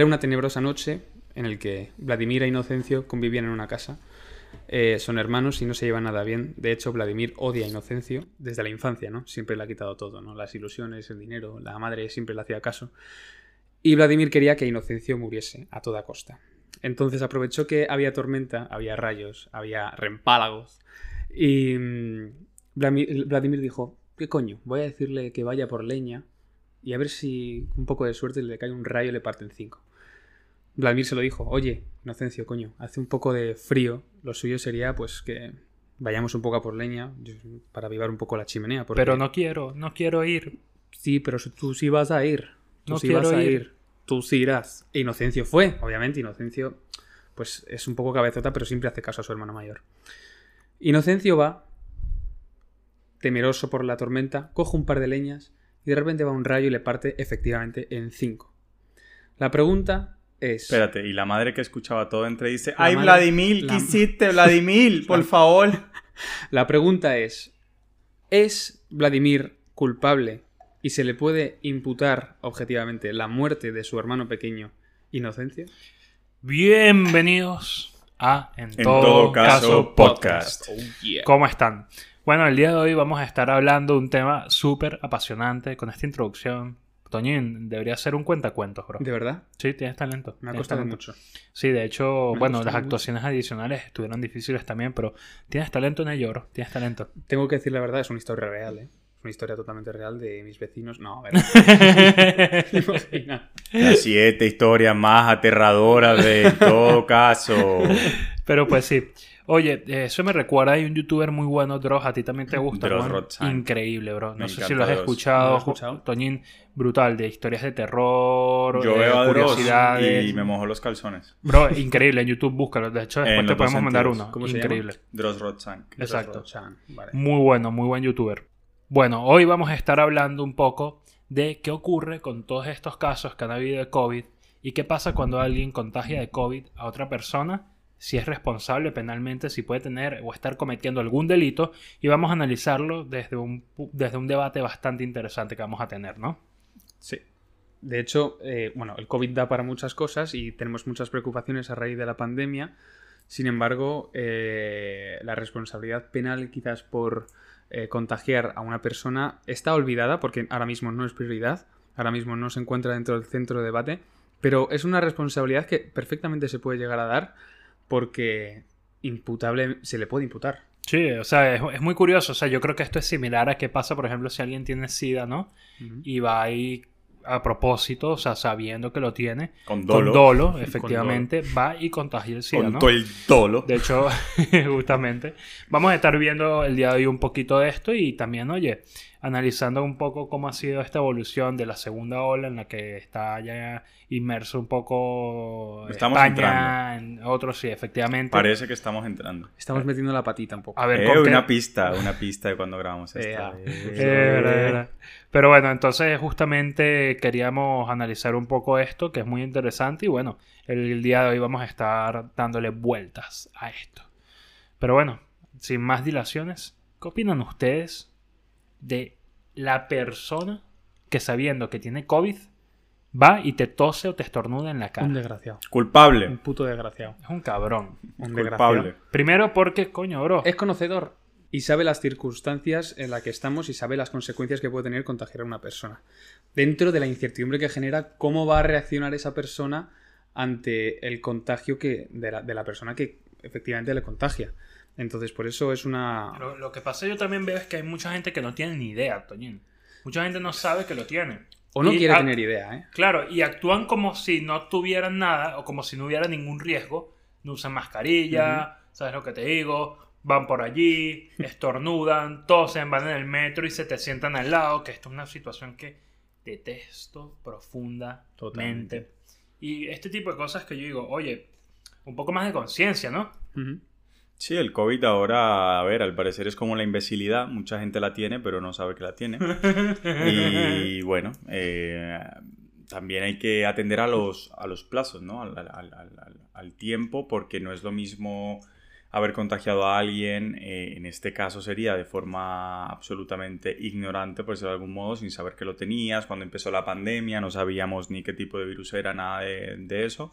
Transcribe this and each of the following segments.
Era una tenebrosa noche en el que Vladimir e Inocencio convivían en una casa. Eh, son hermanos y no se llevan nada bien. De hecho, Vladimir odia a Inocencio desde la infancia, ¿no? Siempre le ha quitado todo, ¿no? Las ilusiones, el dinero, la madre siempre le hacía caso. Y Vladimir quería que Inocencio muriese a toda costa. Entonces aprovechó que había tormenta, había rayos, había rempálagos. Y mm, Vladimir dijo, ¿qué coño? Voy a decirle que vaya por leña y a ver si un poco de suerte le cae un rayo y le parte en cinco. Vladimir se lo dijo, oye, Inocencio, coño, hace un poco de frío, lo suyo sería pues que vayamos un poco a por leña para avivar un poco la chimenea. porque- Pero no quiero, no quiero ir. Sí, pero tú sí vas a ir. Tú No sí quiero vas a ir. ir. Tú sí irás. E Inocencio fue, obviamente. Inocencio, pues es un poco cabezota, pero siempre hace caso a su hermano mayor. Inocencio va, temeroso por la tormenta, coge un par de leñas y de repente va un rayo y le parte efectivamente en cinco. La pregunta es... Espérate, y la madre que escuchaba todo entre dice, La ¡Ay, madre- Vladimir, la- qué hiciste, Vladimir? Por favor. La pregunta es, ¿es Vladimir culpable y se le puede imputar objetivamente la muerte de su hermano pequeño Inocencio? Bienvenidos a En, En todo caso, podcast. Oh, yeah. ¿Cómo están? Bueno, el día de hoy vamos a estar hablando de un tema súper apasionante con esta introducción. Toñín, debería ser un cuentacuentos, bro. ¿De verdad? Sí, tienes talento. Me ha tienes costado talento. mucho. Sí, de hecho, Me bueno, las mucho. actuaciones adicionales estuvieron difíciles también, pero tienes talento en ello, bro. Tienes talento. Tengo que decir la verdad, es una historia real, ¿eh? Es una historia totalmente real de mis vecinos. No, a ver. Las siete historias más aterradoras de todo caso. Pero pues sí. Oye, eh, eso me recuerda, hay un youtuber muy bueno, Dross, a ti también te gusta. Dross. Increíble, bro. No Me sé si lo has Dross. escuchado. Lo escuchado. Toñín, brutal, de historias de terror, Yo de veo a Dross curiosidades. y me mojo los calzones. Bro, increíble, en YouTube búscalo. De hecho, después En te podemos mandar uno. ¿Cómo se Increíble. Dross Rotzank. Exacto. Chan, vale. Muy bueno, muy buen youtuber. Bueno, hoy vamos a estar hablando un poco de qué ocurre con todos estos casos que han habido de COVID y qué pasa cuando alguien contagia de COVID a otra persona, si es responsable penalmente, si puede tener o estar cometiendo algún delito y vamos a analizarlo desde un, desde un debate bastante interesante que vamos a tener, ¿no? Sí. De hecho, eh, bueno, el COVID da para muchas cosas y tenemos muchas preocupaciones a raíz de la pandemia. Sin embargo, eh, la responsabilidad penal quizás por eh, contagiar a una persona está olvidada porque ahora mismo no es prioridad, ahora mismo no se encuentra dentro del centro de debate, pero es una responsabilidad que perfectamente se puede llegar a dar porque imputable se le puede imputar. Sí, o sea, es, es muy curioso. O sea, yo creo que esto es similar a qué pasa, por ejemplo, si alguien tiene SIDA, ¿no? Y va ahí a propósito, o sea, sabiendo que lo tiene, Con con dolo. dolo, efectivamente, va y contagia el SIDA, Con ¿no? todo el dolo. De hecho, justamente, vamos a estar viendo el día de hoy un poquito de esto y también, oye, analizando un poco cómo ha sido esta evolución de la segunda ola en la que está ya inmerso un poco Estamos España, en otros sí, efectivamente. Parece que estamos entrando. Estamos metiendo la patita un poco. A ver, Eh, qué- una pista, una pista de cuando grabamos esto. Eh, Eh. Pero bueno, entonces justamente queríamos analizar un poco esto, que es muy interesante, y bueno, el día de hoy vamos a estar dándole vueltas a esto. Pero bueno, sin más dilaciones, ¿qué opinan ustedes de la persona que sabiendo que tiene COVID va y te tose o te estornuda en la Un cara? desgraciado. Un Culpable. puto desgraciado. Es un cabrón. Un Culpable. desgraciado. Primero porque, coño, bro. Es conocedor y sabe las circunstancias en las que estamos y sabe las consecuencias que puede tener contagiar a una persona. Dentro de la incertidumbre que genera, cómo va a reaccionar esa persona ante el contagio que, de, la, de la persona que efectivamente le contagia. Entonces, por eso es una. Lo, lo que pasa yo también veo es que hay mucha gente que no tiene ni idea, Toñín. Mucha gente no sabe que lo tiene. O no Y quiere tener idea, ¿eh? Claro, y actúan como si no tuvieran nada o como si no hubiera ningún riesgo. No usan mascarilla, ¿sabes lo que te digo? Van por allí, estornudan, tosen, van en el metro y se te sientan al lado, que esto es una situación que detesto profundamente. Totalmente. Y este tipo de cosas que yo digo, oye, un poco más de conciencia, ¿no? Sí, el COVID ahora, a ver, al parecer es como la imbecilidad. Mucha gente la tiene, pero no sabe que la tiene. Y bueno, eh, también hay que atender a los, a los plazos, ¿no? Al, al- al- al- al tiempo, porque no es lo mismo haber contagiado a alguien, eh, en este caso sería de forma absolutamente ignorante, por decirlo de algún modo, sin saber que lo tenías. Cuando empezó la pandemia no sabíamos ni qué tipo de virus era, nada de, eso.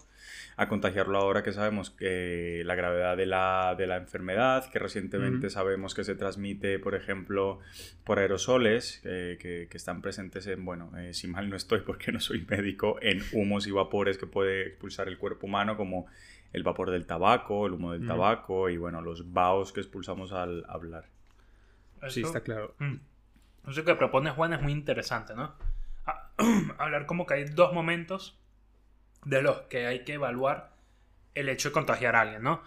A contagiarlo ahora que sabemos que la gravedad de la, de la enfermedad, que recientemente sabemos que se transmite, por ejemplo, por aerosoles que, que, están presentes en, bueno, eh, si mal no estoy porque no soy médico, en humos y vapores que puede expulsar el cuerpo humano, como el vapor del tabaco, el humo del tabaco y bueno, los vaos que expulsamos al hablar. sí, está claro. Mm. Eso que propone Juan es muy interesante, ¿no? hablar como que hay dos momentos de los que hay que evaluar el hecho de contagiar a alguien, ¿no?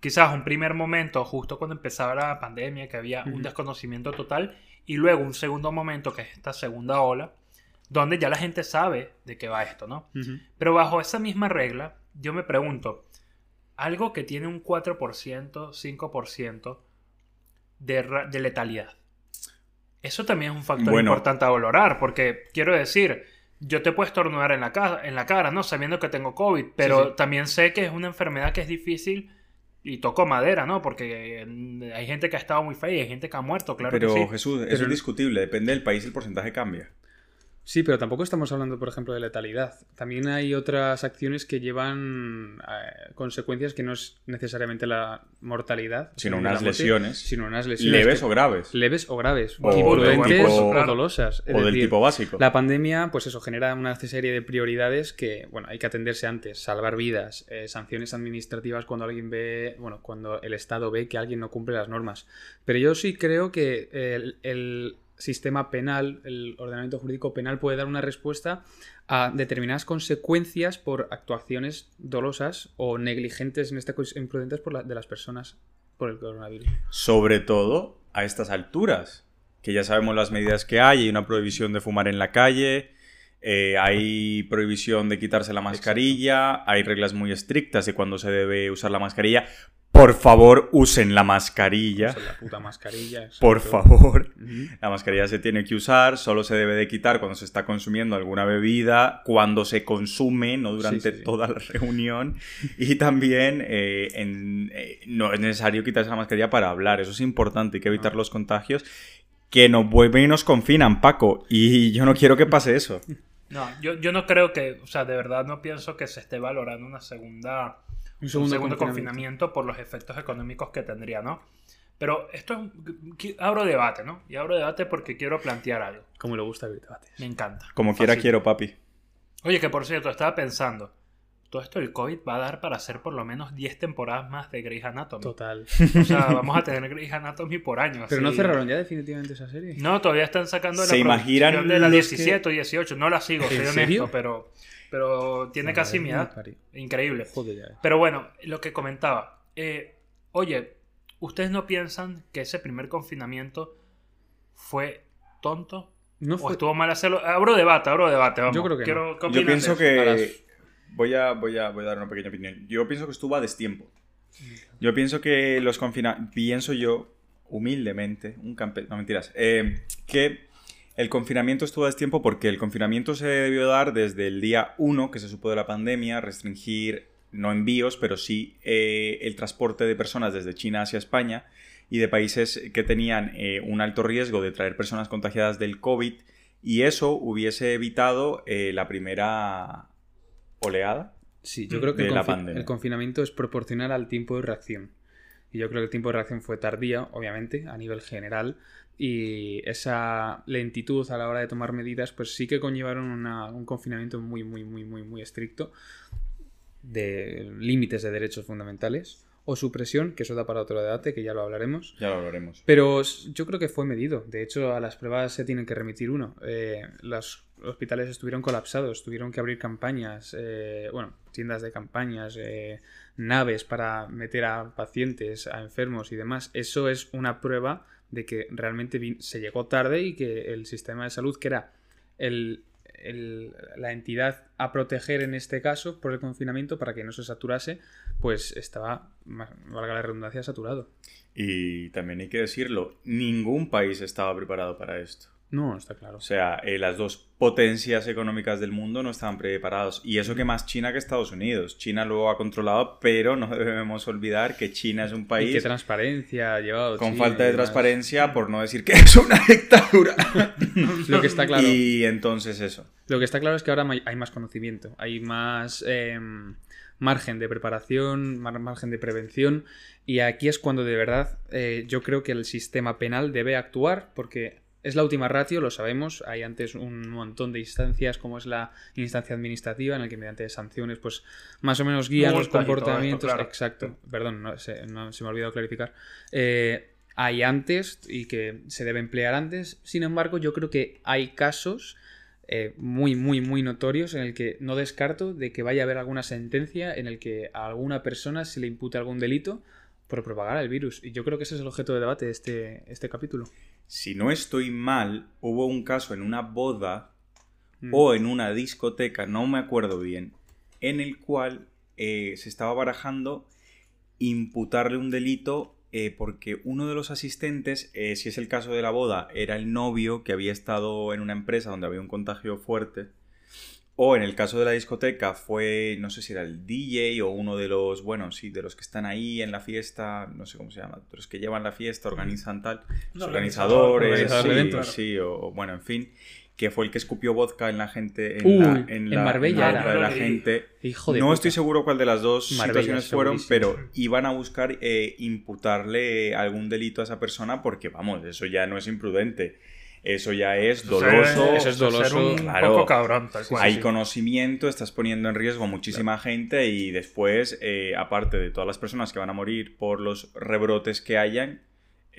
Quizás un primer momento, justo cuando empezaba la pandemia, que había un desconocimiento total, y luego un segundo momento, que es esta segunda ola, donde ya la gente sabe de qué va esto, ¿no? Pero bajo esa misma regla, yo me pregunto, algo que tiene un 4%, 5% de, de letalidad. Eso también es un factor importante a valorar, porque quiero decir, yo te puedo estornudar en la, cara, en la cara, ¿no? Sabiendo que tengo COVID, pero también sé que es una enfermedad que es difícil y toco madera, ¿no? Porque hay gente que ha estado muy fea y hay gente que ha muerto, claro. Pero que sí. Jesús, eso es discutible, depende del país, el porcentaje cambia. Sí, pero tampoco estamos hablando, por ejemplo, de letalidad. También hay otras acciones que llevan eh, consecuencias que no es necesariamente la mortalidad, sino unas lesiones, sino unas lesiones leves o graves, leves o graves, o, imprudentes o, dolosas. o del tipo básico. La pandemia, pues eso genera una serie de prioridades que, bueno, hay que atenderse antes, salvar vidas, eh, sanciones administrativas cuando alguien ve, bueno, cuando el Estado ve que alguien no cumple las normas. Pero yo sí creo que el sistema penal, el ordenamiento jurídico penal puede dar una respuesta a determinadas consecuencias por actuaciones dolosas o negligentes, en este caso imprudentes, por la, de las personas por el coronavirus. Sobre todo a estas alturas, que ya sabemos las medidas que hay, hay una prohibición de fumar en la calle, eh, hay prohibición de quitarse la mascarilla, hay reglas muy estrictas de cuándo se debe usar la mascarilla. Por favor, usen la mascarilla. Usen la puta mascarilla. Por favor. La mascarilla se tiene que usar, solo se debe de quitar cuando se está consumiendo alguna bebida, cuando se consume, no durante toda la reunión. Y también eh, eh, no es necesario quitarse la mascarilla para hablar, eso es importante, hay que evitar los contagios que nos vuelven y nos confinan, Paco. Y yo no quiero que pase eso. No, yo, yo no creo que, o sea, de verdad no pienso que se esté valorando una segunda un segundo, confinamiento. por los efectos económicos que tendría, ¿no? Pero esto es, abro debate, ¿no? Y abro debate porque quiero plantear algo. Como le gusta el debate. Me encanta. Como quiera quiero, papi. Oye, que por cierto, estaba pensando, todo esto del COVID va a dar para hacer por lo menos 10 temporadas más de Grey's Anatomy. Total. O sea, vamos a tener Grey's Anatomy por año. Pero no cerraron ya definitivamente esa serie. No, todavía están sacando la ¿Se imaginan de la 17 o 18. No la sigo, soy honesto, pero pero tiene casi mi edad. Increíble. Pero bueno, lo que comentaba. Eh, oye, ¿ustedes no piensan que ese primer confinamiento fue tonto? No ¿O estuvo mal hacerlo? Abro debate, abro debate. Vamos. Yo creo que Yo pienso que... Voy a, voy, a, voy a dar una pequeña opinión. Yo pienso que estuvo a destiempo. Yo pienso que los confinamientos... Pienso yo, humildemente, un campeón... No, mentiras. Eh, que el confinamiento estuvo a destiempo porque el confinamiento se debió dar desde el día 1 que se supo de la pandemia, restringir no envíos, pero sí eh, el transporte de personas desde China hacia España y de países que tenían eh, un alto riesgo de traer personas contagiadas del COVID y eso hubiese evitado eh, la primera oleada. Sí, yo creo que el confinamiento es proporcional al tiempo de reacción. Y yo creo que el tiempo de reacción fue tardía, obviamente, a nivel general, y esa lentitud a la hora de tomar medidas, pues sí que conllevaron un confinamiento muy, muy, muy, muy, muy estricto de límites de derechos fundamentales o supresión, que eso da para otro debate, que ya lo hablaremos. Ya lo hablaremos. Pero yo creo que fue medido. De hecho, a las pruebas se tienen que remitir uno. Eh, los hospitales estuvieron colapsados, tuvieron que abrir campañas, eh, bueno, tiendas de campañas, eh, naves para meter a pacientes, a enfermos y demás. Eso es una prueba de que realmente se llegó tarde y que el sistema de salud, que era el, la entidad a proteger en este caso por el confinamiento para que no se saturase, pues estaba, valga la redundancia, saturado. Y también hay que decirlo, ningún país estaba preparado para esto. No, está claro. O sea, eh, las dos potencias económicas del mundo no estaban preparados. Y eso que más China que Estados Unidos. China lo ha controlado, pero no debemos olvidar que China es un Y país qué transparencia ha llevado. con China falta y de transparencia, por no decir que es una dictadura. Lo que está claro. Y entonces eso. Lo que está claro es que ahora hay más conocimiento, hay más em, margen de preparación, mar- margen de prevención, y aquí es cuando de verdad eh, yo creo que el sistema penal debe actuar, porque es la última ratio, lo sabemos, hay antes un montón de instancias, como es la instancia administrativa, en la que mediante sanciones, pues más o menos guían los esto, comportamientos. claro. Exacto, perdón, no, se, no- se me ha olvidado clarificar. Eh, hay antes y que se debe emplear antes. Sin embargo, yo creo que hay casos eh, muy, muy, muy notorios en el que no descarto de que vaya a haber alguna sentencia en el que a alguna persona se le impute algún delito por propagar el virus. Y yo creo que ese es el objeto de debate de este, este capítulo. Si no estoy mal, hubo un caso en una boda Mm. o en una discoteca, no me acuerdo bien, en el cual eh, se estaba barajando imputarle un delito eh, porque uno de los asistentes, eh, si es el caso de la boda, era el novio que había estado en una empresa donde había un contagio fuerte. O en el caso de la discoteca fue, no sé si era el DJ o uno de los, bueno, sí, de los que están ahí en la fiesta, no sé cómo se llama, de los que llevan la fiesta, organizan tal, organizador, organizadores, organizador sí, o, o bueno, en fin, que fue el que escupió vodka en la gente, en, Uy, la, en en la- Marbella en la era. boca de la No lo gente. Hijo de No puta. estoy seguro cuál de las dos Marbella, situaciones fueron, segurísimo. pero iban a buscar eh, imputarle algún delito a esa persona porque, vamos, eso ya no es imprudente. Eso ya es Eso doloso. eso es ser doloso, un claro. poco cabrón, tal cual. Hay sí. conocimiento, estás poniendo en riesgo a muchísima gente y después, eh, aparte de todas las personas que van a morir por los rebrotes que hayan,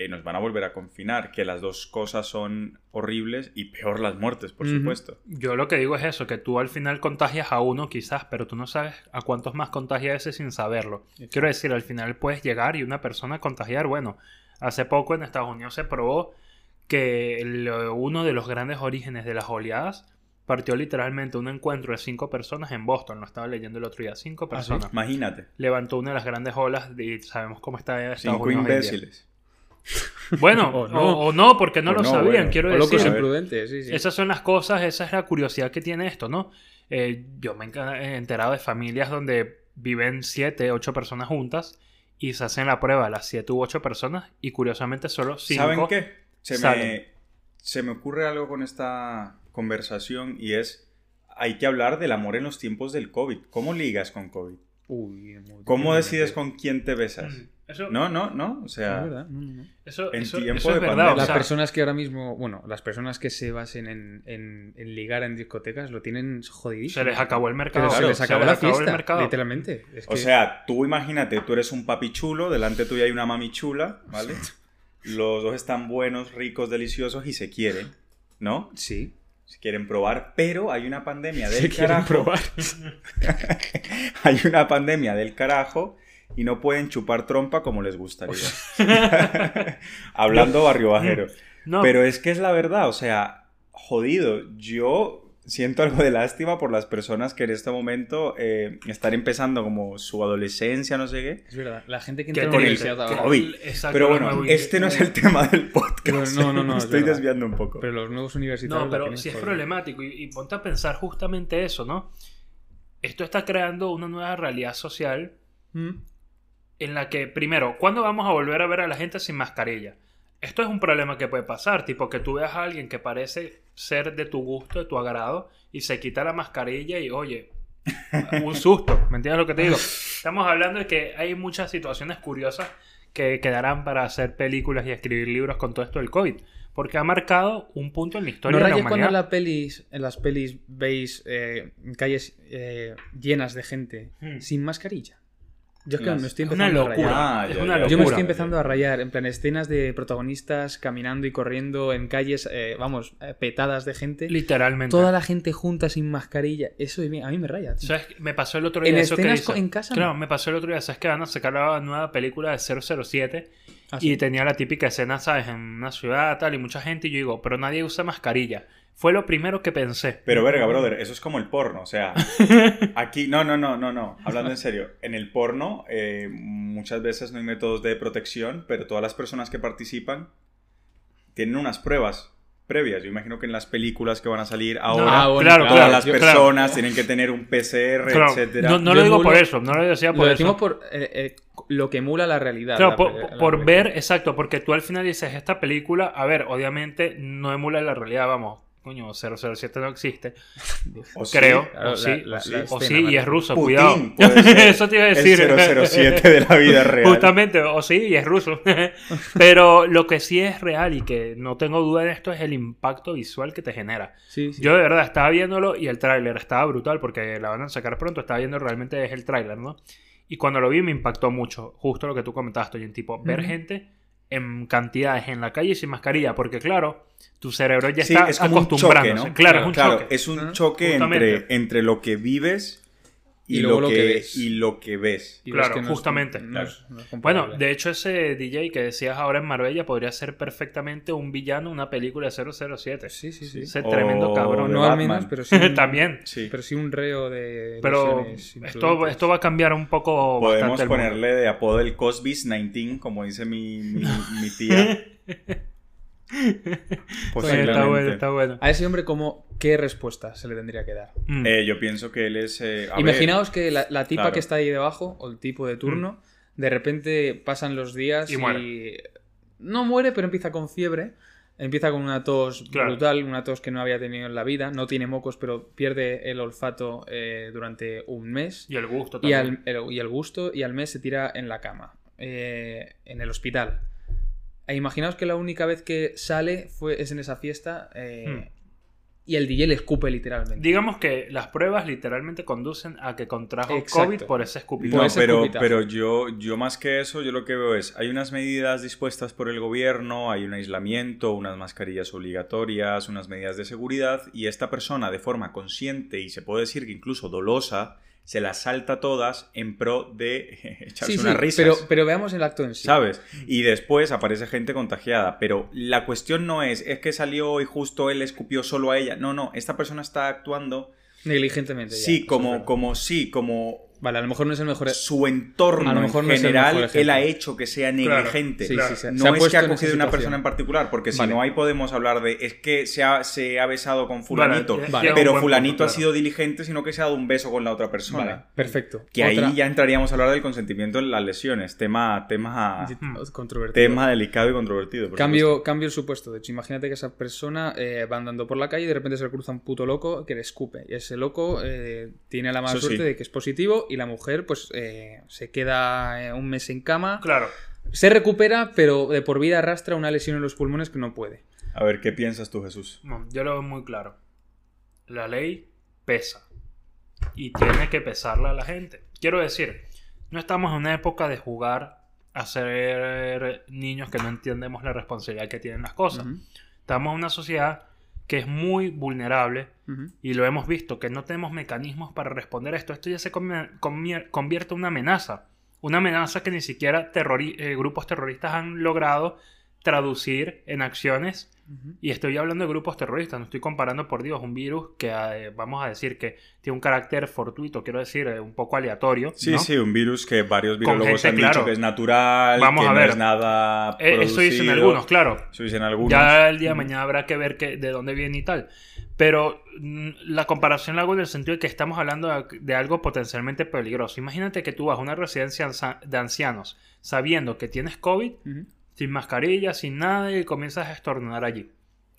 eh, nos van a volver a confinar, que las dos cosas son horribles y peor las muertes, por supuesto. Yo lo que digo es eso, que tú al final contagias a uno quizás, pero tú no sabes a cuántos más contagia ese sin saberlo. Quiero decir, al final puedes llegar y una persona contagiar. Bueno, hace poco en Estados Unidos se probó que el- uno de los grandes orígenes de las oleadas partió literalmente un encuentro de cinco personas en Boston. Lo estaba leyendo el otro día. Cinco ¿Ah, personas. Imagínate, Levantó una de las grandes olas y sabemos cómo está Estados cinco Unidos imbéciles. Bueno, O o no. no, porque no O lo no, sabían, bueno. quiero O locos decir. ver. imprudentes, sí, sí. Esas son las cosas, esa es la curiosidad que tiene esto, ¿no? Eh, yo me he enterado de familias donde viven siete, ocho personas juntas y se hacen la prueba a las siete u ocho personas y curiosamente solo cinco. ¿Saben qué? Se me, se me ocurre algo con esta conversación y es, hay que hablar del amor en los tiempos del COVID. ¿Cómo ligas con COVID? Uy, muy ¿Cómo decides con quién te besas? Mm, Eso, No, no, no. O Es sea, verdad, no, no, no. eso, en eso- tiempo eso es de verdad. pandemia. o Las sea, personas que ahora mismo, bueno, las personas que se basen en, en- en ligar en discotecas lo tienen jodidísimo. se les acabó el mercado. Se les se acabó les la acabó el fiesta, mercado. literalmente. Es o que- sea, tú imagínate, tú eres un papi chulo, delante tuyo hay una mami chula, ¿vale? Los dos están buenos, ricos, deliciosos y se quieren, ¿no? sí. Se quieren probar, pero hay una pandemia del Se quieren carajo. probar. hay una pandemia del carajo y no pueden chupar trompa como les gustaría. Hablando barrio bajero. No, Pero es que es la verdad, o sea, jodido. Yo siento algo de lástima por las personas que en este momento eh, están empezando como su adolescencia, no sé qué. Es verdad. La gente que entra tiene- universidad ahora. Pero bueno, este no es el tema del podcast. Pero no, no, no, es estoy desviando un poco. Pero los nuevos universitarios. No, pero sí es problemático. Y, y ponte a pensar justamente eso, ¿no? Esto está creando una nueva realidad social Mm. en la que, primero, ¿cuándo vamos a volver a ver a la gente sin mascarilla? Esto es un problema que puede pasar, tipo que tú veas a alguien que parece ser de tu gusto, de tu agrado, y se quita la mascarilla y, oye, un susto, ¿me entiendes lo que te digo? Estamos hablando de que hay muchas situaciones curiosas que quedarán para hacer películas y escribir libros con todo esto del COVID, porque ha marcado un punto en la historia ¿No de la rayes cuando humanidad. en, la pelis, en las pelis veis eh, calles eh, llenas de gente Hmm. sin mascarilla? Yo es que me estoy Es una empezando a rayar. locura. Ah, es una. Yo me locura. estoy empezando a rayar, en plan, escenas de protagonistas caminando y corriendo en calles, eh, vamos, eh, petadas de gente. Literalmente. Toda la gente junta sin mascarilla. Eso a mí me raya. tío. ¿Sabes? Me pasó el otro día En eso escenas en casa, Claro, me pasó el otro día. ¿Sabes que van a sacar la nueva película de 007? Ah, Y sí. tenía la típica escena, ¿sabes? En una ciudad tal y mucha gente. Y yo digo, pero nadie usa mascarilla. Fue lo primero que pensé. Pero verga, brother, eso es como el porno, o sea, aquí, no, no, no, no, no, hablando en serio, en el porno eh, muchas veces no hay métodos de protección, pero todas las personas que participan tienen unas pruebas previas. Yo imagino que en las películas que van a salir ahora, Ah, bueno, claro, todas claro, las yo- personas tienen que tener un PCR, Claro, etcétera. no, lo digo por eso, no lo decía por Lo eso. decimos por eh, eh, lo que emula la realidad. Claro, la por, la ver, exacto, porque tú al final dices, esta película, a ver, obviamente no emula la realidad, vamos, coño, 007 no existe, O creo, o sí, la- o sí, la o escena, sí, y es ruso, Putin cuidado. Eso te iba a decir. El 007 de la vida real. Justamente, o sí, y es ruso. Pero lo que sí es real y que no tengo duda en esto es el impacto visual que te genera. Sí. Yo de verdad estaba viéndolo y el tráiler estaba brutal porque la van a sacar pronto. Estaba viendo realmente es el tráiler, ¿no? Y cuando lo vi me impactó mucho. Justo lo que tú comentaste, en tipo, ver gente en cantidades en la calle sin mascarilla. Porque claro, tu cerebro ya Sí, está es como un choque. Claro, es un Claro, choque. es un choque entre, entre lo que vives y, Y luego lo, lo que, que ves. y lo que ves. Y ves claro, que no es- justamente. no es- no es Bueno, de hecho ese DJ que decías ahora en Marbella podría ser perfectamente un villano en una película de 007. Sí, sí, sí. Ese O tremendo cabrón. no al menos, pero sí. un- También. Sí. Pero sí un reo de. Pero esto, esto va a cambiar un poco Podemos bastante el mundo. ponerle de apodo el Cosby's 19, como dice mi, mi, mi tía. Bueno, está bueno, está bueno. A ese hombre, como ¿qué respuesta se le tendría que dar? Mm. Eh, yo pienso que él es... eh, ver, Imaginaos que la, la tipa claro. que está ahí debajo, o el tipo de turno, de repente pasan los días Y y, muere. no muere, pero empieza con fiebre. Empieza con una tos Claro. brutal, una tos que no había tenido en la vida. No tiene mocos, pero pierde el olfato eh, durante un mes. Y el gusto Y también. al, el, y el gusto, y al mes se tira en la cama, eh, en el hospital. E imaginaos que la única vez que sale fue, es en esa fiesta eh, Hmm. y el DJ le escupe literalmente. Digamos que las pruebas literalmente conducen a que contrajo Exacto. COVID por ese escupidón. Por No, ese pero, escupitajo. pero yo, yo más que eso, yo lo que veo es, hay unas medidas dispuestas por el gobierno, hay un aislamiento, unas mascarillas obligatorias, unas medidas de seguridad, y esta persona de forma consciente y se puede decir que incluso dolosa, se las salta todas en pro de echarse Sí, sí, unas risas. pero, pero veamos el acto en sí. ¿Sabes? Y después aparece gente contagiada. Pero la cuestión no es, es que salió y justo él escupió solo a ella. No, no, esta persona está actuando, Negligentemente. ya, sí, como, como, sí, como Vale, a lo mejor no es el mejor. su entorno A lo mejor en no es el general, él ha hecho que sea Claro, negligente. Sí, sí, se- no se es que ha cogido una persona en particular, porque si no ahí podemos hablar de es que se ha, se ha besado con fulanito, Vale, Vale. pero fulanito punto, ha claro. sido diligente, sino que se ha dado un beso con la otra persona. Vale, perfecto. Que Otra- ahí ya entraríamos a hablar del consentimiento en las lesiones, tema, tema, Controvertido. tema delicado y controvertido. por Cambio, cambio el supuesto. De hecho, imagínate que esa persona eh, va andando por la calle y de repente se le cruza un puto loco que le escupe. Y ese loco eh, tiene la mala Eso sí. suerte de que es positivo y la mujer, pues, eh, se queda eh, un mes en cama. Claro. Se recupera, pero de por vida arrastra una lesión en los pulmones que no puede. A ver, ¿qué piensas tú, Jesús? No, yo lo veo muy claro. La ley pesa. Y tiene que pesarla a la gente. Quiero decir, no estamos en una época de jugar a ser niños que no entendemos la responsabilidad que tienen las cosas. Estamos en una sociedad que es muy vulnerable y lo hemos visto, que no tenemos mecanismos para responder a esto. Esto ya se convierte en una amenaza. Una amenaza que ni siquiera terrori- eh, grupos terroristas han logrado traducir en acciones. Y estoy hablando de grupos terroristas, no estoy comparando, por Dios, un virus que eh, vamos a decir que tiene un carácter fortuito, quiero decir, eh, un poco aleatorio. Sí, ¿no? sí, un virus que varios virólogos gente, han claro. dicho que es natural, Vamos que a no ver. es nada Eh, eso dicen producido. algunos, claro. Eso dicen algunos. Ya el día de mañana habrá que ver que, de dónde viene y tal. Pero mm, la comparación la hago en el sentido de que estamos hablando de, de algo potencialmente peligroso. Imagínate que tú vas a una residencia de ancianos sabiendo que tienes COVID, Ujú. Sin mascarilla, sin nada, y comienzas a estornudar allí.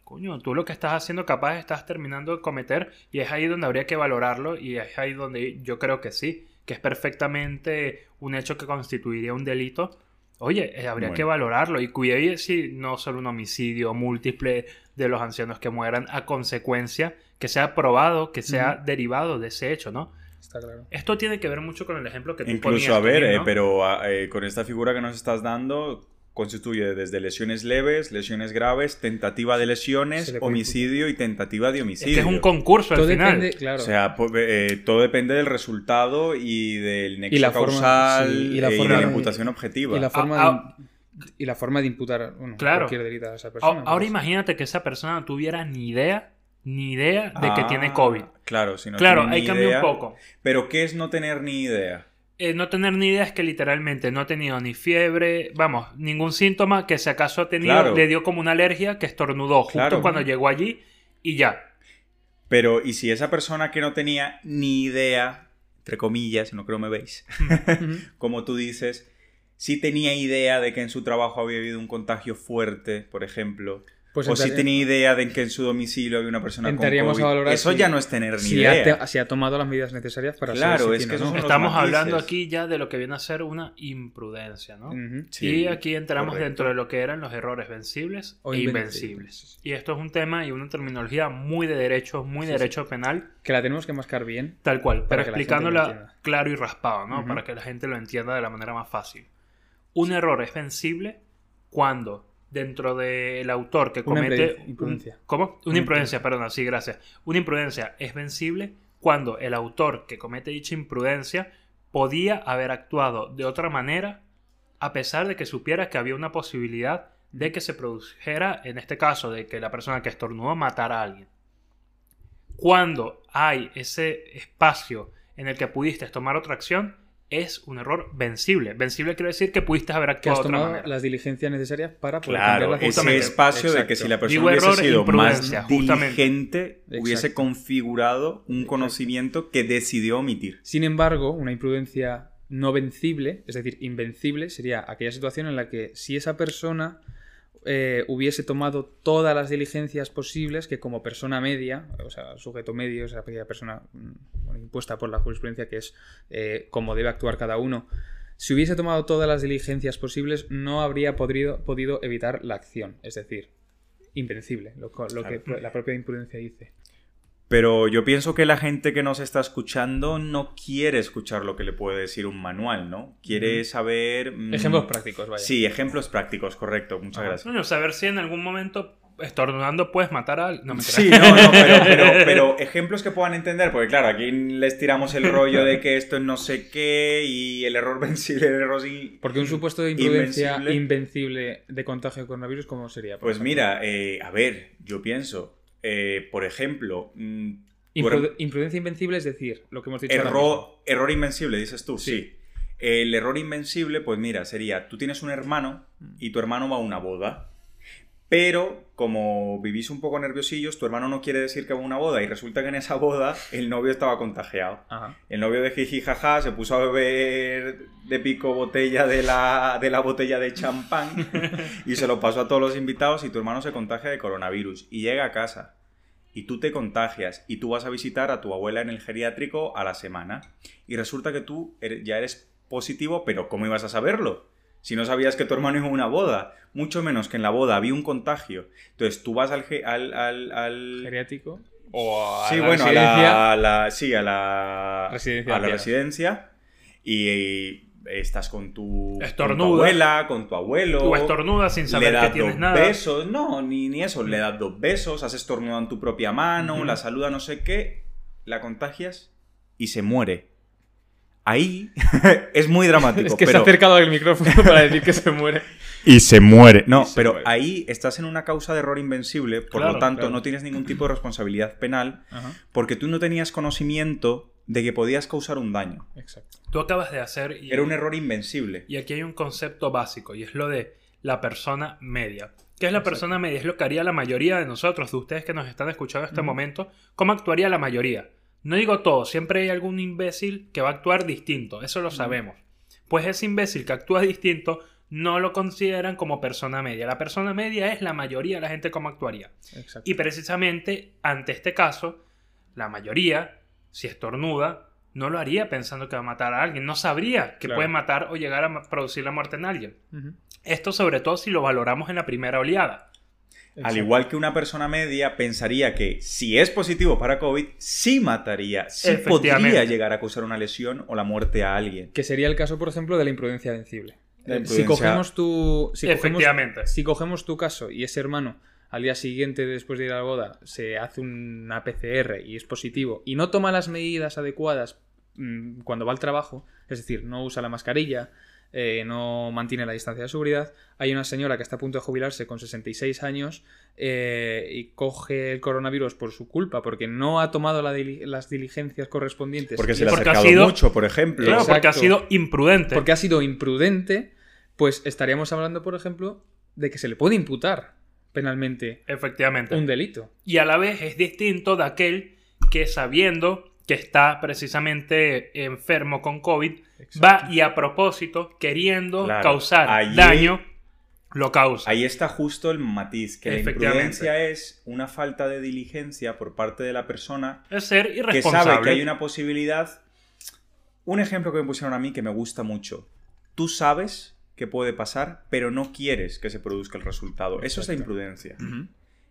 Coño, tú lo que estás haciendo capaz estás terminando de cometer y es ahí donde habría que valorarlo y es ahí donde yo creo que sí, que es perfectamente un hecho que constituiría un delito. Oye, eh, habría Bueno. que valorarlo y cuidado si no solo un homicidio múltiple de los ancianos que mueran a consecuencia, que sea probado, que sea derivado de ese hecho, ¿no? Está claro. Esto tiene que ver mucho con el ejemplo que tú Incluso, ponías a ver, también, eh, pero ah, eh, con esta figura que nos estás dando, constituye desde lesiones leves, lesiones graves, tentativa de lesiones, homicidio y tentativa de Es homicidio. que es un concurso al Todo final. depende, claro. O sea, eh, todo depende del resultado y del nexo Y la forma- causal sí, y la eh, forma de la de- imputación objetiva. y la forma Ah, de, y la forma de imputar bueno, Claro. cualquier delito a esa persona. Ahora pues. imagínate que esa persona no tuviera ni idea, ni idea de que Ah, tiene COVID. Claro, si no claro, tiene ahí ni cambia idea. un poco. Pero ¿qué es no tener ni idea? Eh, no tener ni idea es que literalmente no ha tenido ni fiebre, vamos, ningún síntoma que si acaso ha tenido, Claro. le dio como una alergia que estornudó justo Claro. cuando llegó allí y ya. Pero, ¿y si esa persona que no tenía ni idea, entre comillas, no creo me veis, como tú dices, sí tenía idea de que en su trabajo había habido un contagio fuerte, por ejemplo, Pues o entrare- tenía idea de que en su domicilio había una persona con Entraríamos a COVID, valorar eso si- ya no es tener ni si idea. ha, te- si ha tomado las medidas necesarias para Claro, saber es si que tiene o esos no. Estamos matices. hablando aquí ya de lo que viene a ser una imprudencia, ¿no? Sí, y aquí entramos correcto. dentro de lo que eran los errores vencibles O e invencibles. Y esto es un tema y una terminología muy de derecho, muy de Sí, sí. derecho penal, Que la tenemos que mascar bien. tal cual, pero que explicándola claro y raspado, ¿no? Para que la gente lo entienda de la manera más fácil. Un error es vencible cuando dentro del autor que Una comete... imprudencia- imprudencia. un- ¿Cómo? Una Una imprudencia, perdona, sí, gracias. Una imprudencia es vencible cuando el autor que comete dicha imprudencia podía haber actuado de otra manera a pesar de que supiera que había una posibilidad de que se produjera, en este caso, de que la persona que estornudó matara a alguien. Cuando hay ese espacio en el que pudiste tomar otra acción, es un error vencible. Vencible quiere decir que pudiste haber Que has actuado de otra tomado manera. las diligencias necesarias para poder cambiar Claro, la ese justamente. espacio de que si la persona Digo hubiese error, sido más justamente. diligente, hubiese Exacto. configurado un conocimiento que decidió omitir. Sin embargo, una imprudencia no vencible, es decir, invencible, sería aquella situación en la que si esa persona eh, hubiese tomado todas las diligencias posibles que como persona media, o sea, sujeto medio, es aquella persona mm, bueno, impuesta por la jurisprudencia que es eh, como debe actuar cada uno, si hubiese tomado todas las diligencias posibles no habría podido, podido evitar la acción, es decir, invencible, lo que la propia imprudencia dice. Pero yo pienso que la gente que nos está escuchando no quiere escuchar lo que le puede decir un manual, ¿no? Quiere saber... mm, Ejemplos prácticos, vaya. Sí, ejemplos prácticos, correcto. Muchas Ajá. gracias. Bueno, saber si en algún momento estornudando puedes matar a alguien. No me Sí, no, no, pero, pero, pero ejemplos que puedan entender, porque claro, aquí les tiramos el rollo de que esto es no sé qué y el error vencible, el error sin... Porque un supuesto de imprudencia Invencible. invencible de contagio de coronavirus, ¿cómo sería? Pues ejemplo? mira, eh, a ver, yo pienso, eh, por ejemplo, mm, Impru- imprudencia invencible es decir, lo que hemos dicho. error, error invencible, dices tú, sí. Sí. El error invencible, pues mira, sería, tú tienes un hermano Mm. y tu hermano va a una boda, pero como vivís un poco nerviosillos, tu hermano no quiere decir que va a una boda y resulta que en esa boda el novio estaba contagiado. Ajá. El novio de jiji jaja se puso a beber de pico botella de la, de la botella de champán y se lo pasó a todos los invitados y tu hermano se contagia de coronavirus y llega a casa y tú te contagias y tú vas a visitar a tu abuela en el geriátrico a la semana y resulta que tú eres- ya eres positivo, pero ¿cómo ibas a saberlo? Si no sabías que tu hermano iba a una boda, mucho menos que en la boda había un contagio. Entonces tú vas al... al, al, al- Geriátrico. O a Sí, la bueno, a residencia. la, a la- sí, a la Residencia a la residencia y, y estás con tu, con tu abuela, con tu abuelo. Tú estornudas sin le saber que das tienes dos nada. besos, no, ni, ni eso, le das dos besos, has estornudado en tu propia mano, la saluda no sé qué, la contagias y se muere. Ahí es muy dramático. Es que se ha acercado al micrófono para decir que se muere. Y se muere. No, se pero muere. ahí estás en una causa de error invencible, por Claro, lo tanto claro. no tienes ningún tipo de responsabilidad penal Ajá. porque tú no tenías conocimiento de que podías causar un daño. Exacto. Tú acabas de hacer. Y, Era un error invencible. y aquí hay un concepto básico y es lo de la persona media. ¿Qué es la Exacto. persona media? Es lo que haría la mayoría de nosotros, de ustedes que nos están escuchando en este momento. ¿Cómo actuaría la mayoría? No digo todo, siempre hay algún imbécil que va a actuar distinto, eso lo sabemos. Pues ese imbécil que actúa distinto no lo consideran como persona media. La persona media es la mayoría de la gente como actuaría. Exacto. Y precisamente ante este caso, la mayoría, si estornuda, no lo haría pensando que va a matar a alguien. No sabría que Claro. puede matar o llegar a producir la muerte en alguien. Esto sobre todo si lo valoramos en la primera oleada. Al igual que una persona media pensaría que si es positivo para COVID, sí mataría, sí podría llegar a causar una lesión o la muerte a alguien. Que sería el caso, por ejemplo, de la imprudencia vencible. La imprudencia- Si cogemos tu. Si cogemos, Efectivamente. si cogemos tu caso y ese hermano al día siguiente, después de ir a la boda, se hace una PCR y es positivo y no toma las medidas adecuadas mm, cuando va al trabajo, es decir, no usa la mascarilla, eh, no mantiene la distancia de seguridad. Hay una señora que está a punto de jubilarse con 66 años eh, y coge el coronavirus por su culpa, porque no ha tomado la dili- las diligencias correspondientes. Porque se le ha acercado sido- mucho, por ejemplo. Claro, porque ha sido imprudente. porque ha sido imprudente, pues estaríamos hablando, por ejemplo, de que se le puede imputar penalmente Efectivamente. un delito. Y a la vez es distinto de aquel que sabiendo que está precisamente enfermo con COVID, va y a propósito, queriendo Claro. causar Allí- daño, lo causa. Ahí está justo el matiz, que la imprudencia es una falta de diligencia por parte de la persona Es ser que irresponsable. sabe que hay una posibilidad. Un ejemplo que me pusieron a mí que me gusta mucho. Tú sabes que puede pasar, pero no quieres que se produzca el resultado. Eso es la imprudencia.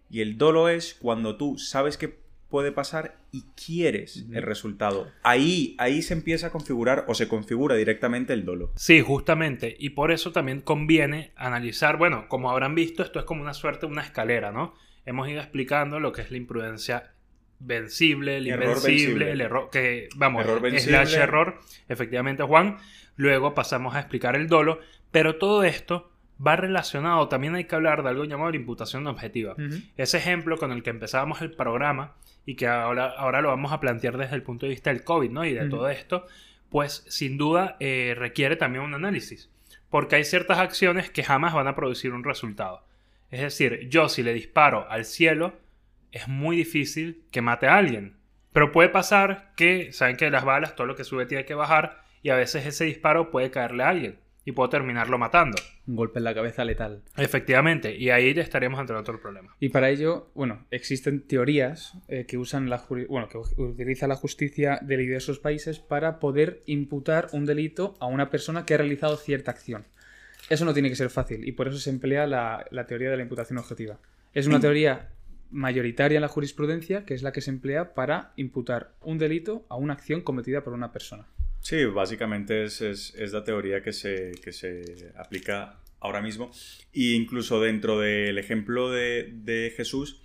Y el dolo es cuando tú sabes que puede pasar y quieres el resultado. Ahí, ahí se empieza a configurar o se configura directamente el dolo. Sí, justamente. Y por eso también conviene analizar, bueno, como habrán visto, esto es como una suerte, una escalera, ¿no? Hemos ido explicando lo que es la imprudencia vencible, el Error invencible, vencible. el error, que vamos, Error vencible. slash error, efectivamente Juan. Luego pasamos a explicar el dolo, pero todo esto va relacionado, también hay que hablar de algo llamado la imputación objetiva. Ese ejemplo con el que empezábamos el programa y que ahora, ahora lo vamos a plantear desde el punto de vista del COVID, ¿no? Y de todo esto, pues sin duda eh, requiere también un análisis. Porque hay ciertas acciones que jamás van a producir un resultado. Es decir, yo si le disparo al cielo, es muy difícil que mate a alguien. Pero puede pasar que, saben que las balas, todo lo que sube tiene que bajar, y a veces ese disparo puede caerle a alguien y puedo terminarlo matando. Un golpe en la cabeza letal. Efectivamente, y ahí estaríamos ante otro problema. Y para ello, bueno, existen teorías eh, que usan la bueno, que utiliza la justicia de diversos países para poder imputar un delito a una persona que ha realizado cierta acción. Eso no tiene que ser fácil y por eso se emplea la, la teoría de la imputación objetiva. Es una teoría mayoritaria en la jurisprudencia que es la que se emplea para imputar un delito a una acción cometida por una persona. Sí, básicamente es, es- es la teoría que se, que se aplica ahora mismo. Y incluso dentro del ejemplo de, de Jesús,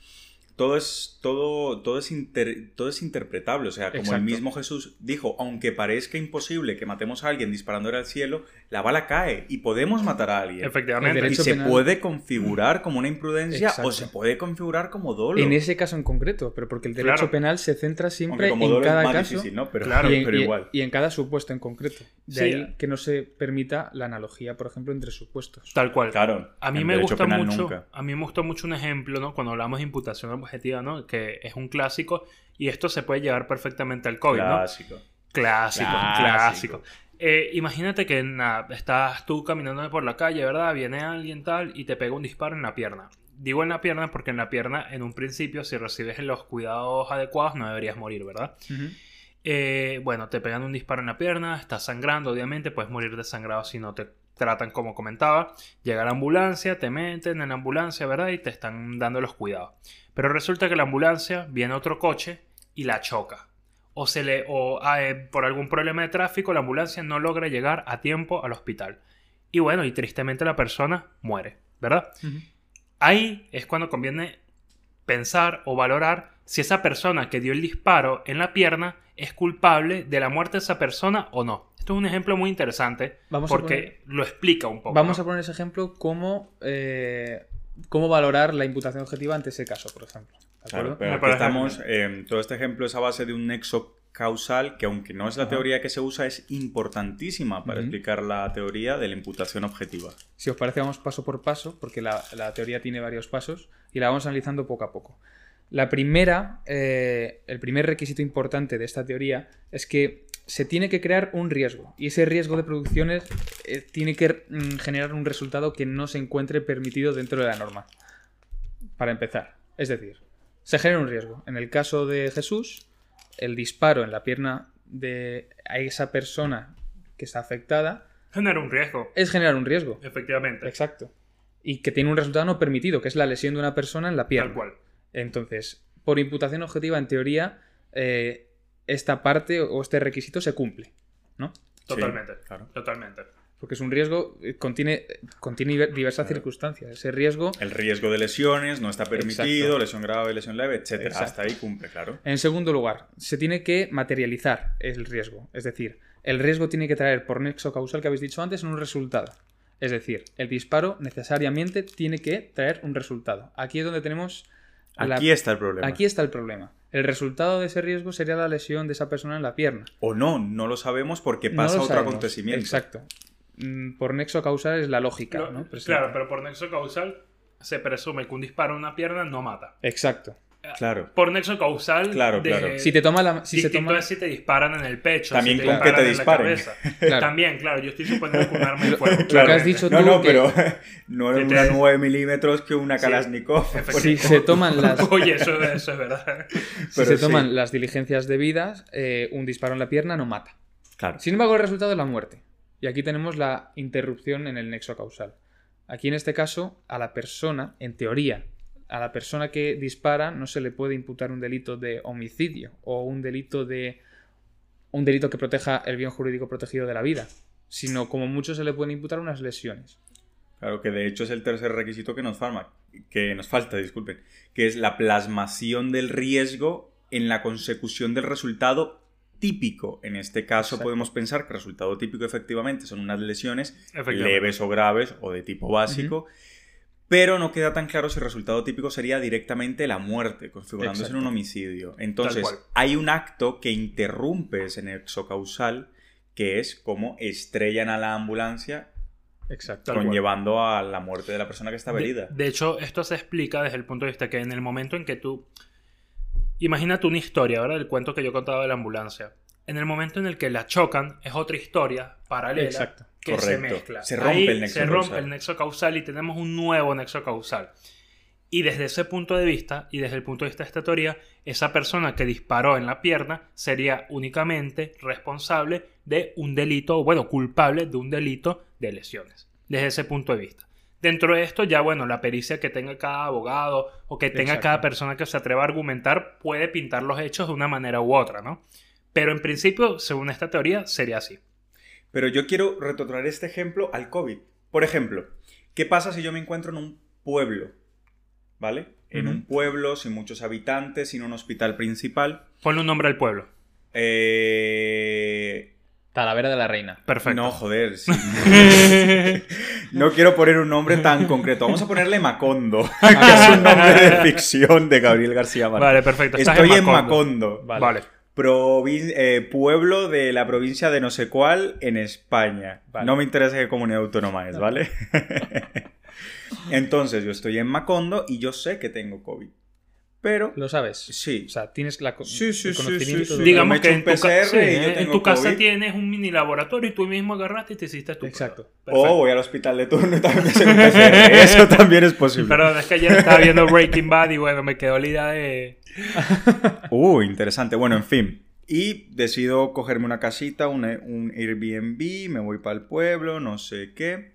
todo es, todo, todo, es inter- todo es interpretable. O sea, como el mismo Jesús dijo, aunque parezca imposible que matemos a alguien disparándole al cielo, la bala cae y podemos matar a alguien. Efectivamente. Y se penal- puede configurar como una imprudencia Exacto. o se puede configurar como dolo. En ese caso en concreto, pero porque el derecho Claro. penal se centra siempre como en dolo cada es más caso difícil, ¿no? Pero, Claro. y, en, pero igual. y en cada supuesto en concreto. De Sí. ahí que no se permita la analogía, por ejemplo, entre supuestos. Tal cual. Claro. A mí me gusta mucho, nunca. a mí me gusta mucho un ejemplo, ¿no? Cuando hablamos de imputación objetiva, ¿no? Que es un clásico y esto se puede llevar perfectamente al COVID, ¿no? Clásico. Clásico, Clásico. clásico. Eh, imagínate que estás tú caminando por la calle, ¿verdad? Viene alguien tal y te pega un disparo en la pierna. Digo en la pierna porque en la pierna, en un principio, si recibes los cuidados adecuados, no deberías morir, ¿verdad? Eh, bueno, te pegan un disparo en la pierna, estás sangrando, obviamente, puedes morir desangrado si no te tratan como comentaba. Llega la ambulancia, te meten en la ambulancia, ¿verdad? Y te están dando los cuidados. Pero resulta que la ambulancia viene otro coche y la choca. O, se le, o ah, eh, por algún problema de tráfico, la ambulancia no logra llegar a tiempo al hospital. Y bueno, y tristemente la persona muere, ¿verdad? Ahí es cuando conviene pensar o valorar si esa persona que dio el disparo en la pierna es culpable de la muerte de esa persona o no. Esto es un ejemplo muy interesante Vamos a porque lo explica un poco. Vamos ¿no? a poner ese ejemplo cómo, eh, cómo valorar la imputación objetiva ante ese caso, por ejemplo. ¿De Claro, pero aquí estamos, eh, todo este ejemplo es a base de un nexo causal que aunque no es la Ajá. teoría que se usa, es importantísima para explicar la teoría de la imputación objetiva. Si os parece, vamos paso por paso, porque la, la teoría tiene varios pasos y la vamos analizando poco a poco. La primera, eh, el primer requisito importante de esta teoría es que se tiene que crear un riesgo y ese riesgo de producciones eh, tiene que mm, generar un resultado que no se encuentre permitido dentro de la norma. Para empezar, es decir, se genera un riesgo. En el caso de Jesús, el disparo en la pierna de a esa persona que está afectada Genera un riesgo, es generar un riesgo. efectivamente. Exacto. Y que tiene un resultado no permitido, que es la lesión de una persona en la pierna. Tal cual. Entonces, por imputación objetiva, en teoría, eh, esta parte o este requisito se cumple. ¿no? Totalmente. claro. Totalmente. Porque es un riesgo, eh, contiene, contiene diver- diversas circunstancias. Ese riesgo, El riesgo de lesiones no está permitido, Exacto. lesión grave, lesión leve, etcétera. Exacto. Hasta ahí cumple, claro. en segundo lugar, se tiene que materializar el riesgo. Es decir, el riesgo tiene que traer por nexo causal que habéis dicho antes un resultado. Es decir, el disparo necesariamente tiene que traer un resultado. Aquí es donde tenemos... la- Aquí está el problema. Aquí está el problema. El resultado de ese riesgo sería la lesión de esa persona en la pierna. O no, no lo sabemos porque pasa otro sabemos. acontecimiento. Exacto. Mm, Por nexo causal es la lógica, Lo- ¿no? Presente. claro, pero por nexo causal se presume que un disparo en una pierna no mata. Exacto. Claro. Por nexo causal, Claro, de- claro. Si te toma la... Si se toma... si te disparan en el pecho, También si te con que disparan te en la disparen. cabeza. Claro. También, claro, yo estoy suponiendo que un arma de fuego. Lo que has dicho No, tú no, que- pero no es una 9 milímetros que una Sí, Kalashnikov. Si se toman las... Oye, eso, eso es verdad. Si Pero se sí. toman las diligencias debidas, eh, un disparo en la pierna no mata. Claro. Sin embargo, el resultado es la muerte. Y aquí tenemos la interrupción en el nexo causal. Aquí en este caso, a la persona, en teoría, a la persona que dispara no se le puede imputar un delito de homicidio o un delito de un delito que proteja el bien jurídico protegido de la vida, sino como mucho se le pueden imputar unas lesiones. Claro, que de hecho es el tercer requisito que nos, falta, que nos falta, disculpen, que es la plasmación del riesgo en la consecución del resultado típico. En este caso Exacto. podemos pensar que el resultado típico efectivamente son unas lesiones leves o graves o de tipo básico, pero no queda tan claro si el resultado típico sería directamente la muerte, configurándose en un homicidio. Entonces, hay un acto que interrumpe ese nexo causal, que es como estrellan a la ambulancia Exacto. Conllevando a la muerte de la persona que está De, herida. de hecho, esto se explica desde el punto de vista que en el momento en que tú... Imagínate una historia, ¿verdad? El cuento que yo contaba de la ambulancia. En el momento en el que la chocan, es otra historia paralela Exacto. Que se mezcla. Se rompe Ahí el nexo se rompe causal. el nexo causal y tenemos un nuevo nexo causal. Y desde ese punto de vista, y desde el punto de vista de esta teoría, esa persona que disparó en la pierna sería únicamente responsable de un delito, o bueno, culpable de un delito de lesiones. Desde ese punto de vista. Dentro de esto, ya bueno, la pericia que tenga cada abogado o que tenga Exacto. cada persona que se atreva a argumentar puede pintar los hechos de una manera u otra, ¿no? Pero en principio, según esta teoría, sería así. Pero yo quiero retrotraer este ejemplo al COVID. Por ejemplo, ¿qué pasa si yo me encuentro en un pueblo? ¿Vale? En un pueblo sin muchos habitantes, sin un hospital principal. Ponle un nombre al pueblo. Eh... Talavera de la Reina. Perfecto. No, joder. sí. no quiero poner un nombre tan concreto. Vamos a ponerle Macondo, que es un nombre de ficción de Gabriel García Márquez. Vale, perfecto. Estás Estoy en Macondo. Macondo. Vale. Vale. Eh, pueblo de la provincia de no sé cuál en España. Vale. No me interesa qué comunidad autónoma es, ¿vale? Entonces, yo estoy en Macondo y yo sé que tengo COVID. Pero, ¿Lo sabes? sí. O sea, tienes la, Sí, sí, el sí, conocimiento sí, de- sí. Digamos me que en tu, PCR yo en tu casa COVID. tienes un mini laboratorio y tú mismo agarraste y te hiciste tu Exacto. O voy al hospital de turno y también me hacen un PCR. Eso también es posible. Perdón, es que ayer estaba viendo Breaking Bad y bueno, me quedó la idea de... Uh, interesante. Bueno, en fin. Y decido cogerme una casita, un, un Airbnb, me voy para el pueblo, no sé qué.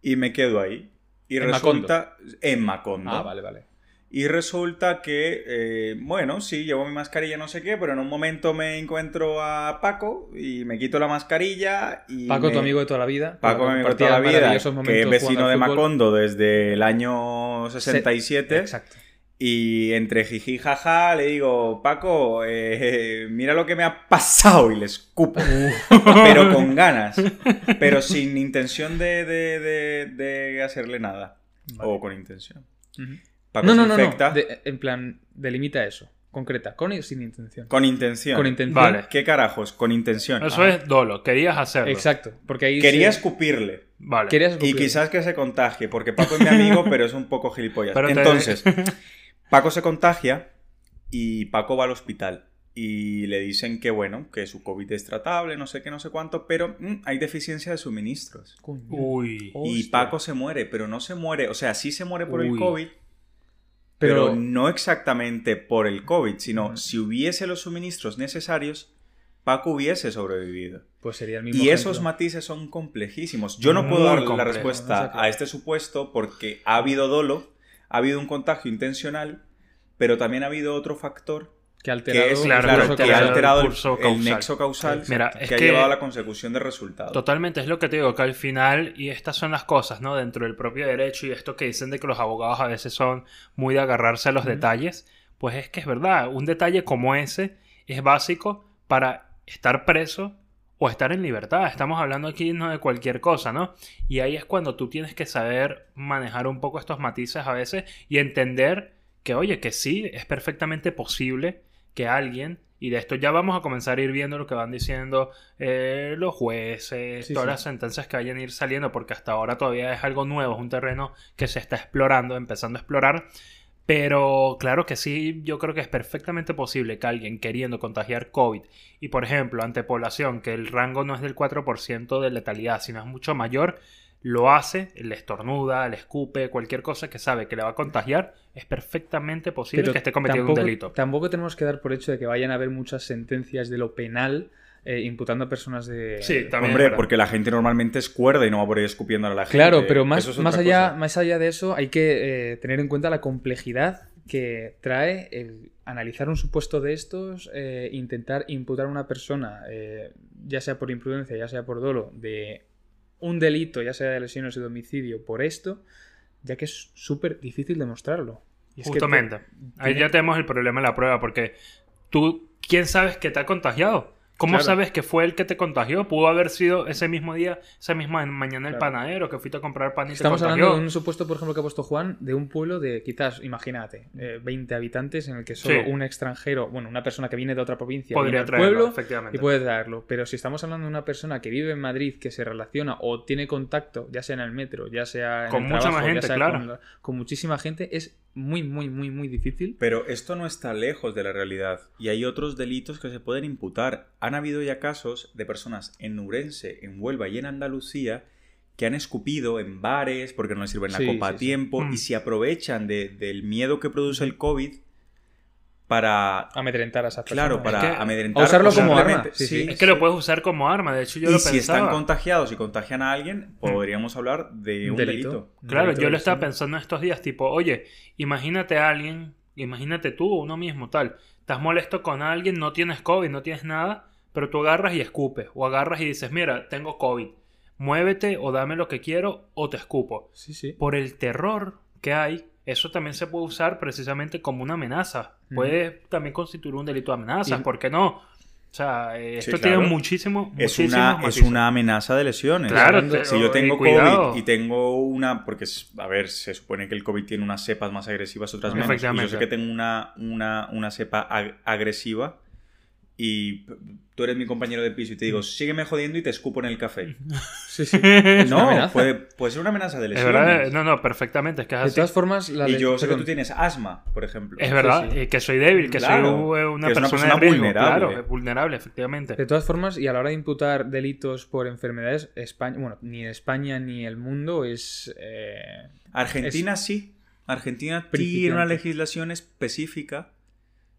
Y me quedo ahí. Y ¿En resulta. En Macondo. Ah, vale, vale. Y resulta que, eh, bueno, sí, llevo mi mascarilla, no sé qué, pero en un momento me encuentro a Paco y me quito la mascarilla. Y Paco, me- tu amigo de toda la vida. Paco, mi amigo de toda la vida, que es vecino de. Macondo desde el año 67. Exacto. Y entre jiji jaja le digo, Paco, eh, mira lo que me ha pasado y le escupo. pero con ganas. Pero sin intención de, de- de- de hacerle nada. Vale. O con intención. Ujú. Paco No, se no, no, no. De- en plan, delimita eso. Concreta. Con y sin intención. con intención. Con intención. Vale. ¿Qué carajos? Con intención. Eso es dolo, querías hacerlo. Exacto. Porque ahí. Quería se- escupirle. Vale. Querías Y quizás que se contagie, porque Paco es mi amigo, pero es un poco gilipollas. Pero te- Entonces, Paco se contagia y Paco va al hospital. Y le dicen que, bueno, que su COVID es tratable, no sé qué, no sé cuánto, pero mm, hay deficiencia de suministros. Coño. Uy. Y Hostia. Paco se muere, pero no se muere, o sea, sí se muere por el. COVID, pero, Pero. no exactamente por el COVID, sino si hubiese los suministros necesarios, Paco hubiese sobrevivido. Pues sería el mismo. Y ejemplo. esos matices son complejísimos. Yo no puedo dar la respuesta no sé. a este supuesto porque ha habido dolo, ha habido un contagio intencional, pero también ha habido otro factor Que ha alterado, que es, claro, claro, que ha que ha alterado el curso el causal. nexo causal Mira, que es ha que- llevado a la consecución de resultados. Totalmente, es lo que te digo, que al final, y estas son las cosas, ¿no? Dentro del propio derecho y esto que dicen de que los abogados a veces son muy de agarrarse a los detalles, pues es que es verdad, un detalle como ese es básico para estar preso o estar en libertad. Estamos hablando aquí no de cualquier cosa, ¿no? Y ahí es cuando tú tienes que saber manejar un poco estos matices a veces y entender que, oye, que sí, es perfectamente posible que alguien, y de esto ya vamos a comenzar a ir viendo lo que van diciendo eh, los jueces, Sí, todas sí. las sentencias que vayan a ir saliendo, porque hasta ahora todavía es algo nuevo, es un terreno que se está explorando, empezando a explorar. Pero claro que sí, yo creo que es perfectamente posible que alguien queriendo contagiar COVID y, por ejemplo, ante población que el rango no es del 4% de letalidad, sino es mucho mayor, lo hace, le estornuda, le escupe, cualquier cosa que sabe que le va a contagiar, es perfectamente posible Pero que esté cometiendo tampoco, un delito. Tampoco tenemos que dar por hecho de que vayan a haber muchas sentencias de lo penal eh, imputando a personas de... Sí, también. Hombre, porque la gente normalmente es cuerda y no va por ahí escupiendo a la gente. Claro, pero más, es más, otra allá, cosa. más allá de eso hay que eh, tener en cuenta la complejidad que trae el analizar un supuesto de estos, eh, intentar imputar a una persona, eh, ya sea por imprudencia, ya sea por dolo, de un delito, ya sea de lesiones y de homicidio, por esto, ya que es súper difícil demostrarlo. Y es que te- Justamente. Ahí tiene- ya tenemos el problema en la prueba, porque tú, ¿quién sabes que te ha contagiado? ¿Cómo Claro. sabes que fue el que te contagió? Pudo haber sido ese mismo día, esa misma mañana el Claro. panadero que fuiste a comprar pan y Estamos te hablando contagió. de un supuesto, por ejemplo, que ha puesto Juan, de un pueblo de quizás, imagínate, eh, 20 habitantes en el que solo Sí. un extranjero, bueno, una persona que viene de otra provincia, Podría viene al traerlo, pueblo efectivamente. y puede traerlo. Pero si estamos hablando de una persona que vive en Madrid, que se relaciona o tiene contacto, ya sea en el metro, ya sea en Con el mucha trabajo, más ya sea claro. con, con muchísima gente, es muy, muy, muy, muy difícil. Pero esto no está lejos de la realidad y hay otros delitos que se pueden imputar. Han habido ya casos de personas en Urense, en Huelva y en Andalucía que han escupido en bares porque no les sirven la Sí, copa sí, a tiempo Mm. y se aprovechan de- del miedo que produce el COVID para, Amedrentar a esas personas. claro, para Es que- amedrentar. A usarlo o como arma, sí, sí. Es que lo puedes usar como arma, de hecho yo y lo si pensaba. están contagiados y contagian a alguien, podríamos hablar de un Delito. delito. Claro, Delito yo lo estaba pensando estos días, tipo, oye, imagínate a alguien, imagínate tú, uno mismo, tal, estás molesto con alguien, no tienes COVID, no tienes nada, pero tú agarras y escupes, o agarras y dices, mira, tengo COVID, muévete o dame lo que quiero o te escupo. Sí, sí. Por el terror que hay, eso también se puede usar precisamente como una amenaza. Puede también constituir un delito de amenaza, Y- ¿por qué no? O sea, eh, Sí, esto claro. tiene muchísimo, Es una, es una amenaza de lesiones. Claro, te- Si yo eh, tengo cuidado. COVID y tengo una. Porque, es- a ver, se supone que el COVID tiene unas cepas más agresivas, otras menos. Y yo sé que tengo una, una, una cepa ag- agresiva y tú eres mi compañero de piso y te digo, sígueme jodiendo y te escupo en el café. Sí, sí. Una No, puede, puede ser una amenaza de Es lesiones. verdad, no, no, perfectamente, es que es De todas formas, la y yo sé que tú tienes asma, por ejemplo. Es verdad, sí. eh, que soy débil, que Claro, soy eh, una que es una persona, riesgo, vulnerable. Claro, es vulnerable, efectivamente. De todas formas, y a la hora de imputar delitos por enfermedades, España, bueno, ni España ni el mundo es. eh, Argentina sí. Argentina tiene una legislación específica.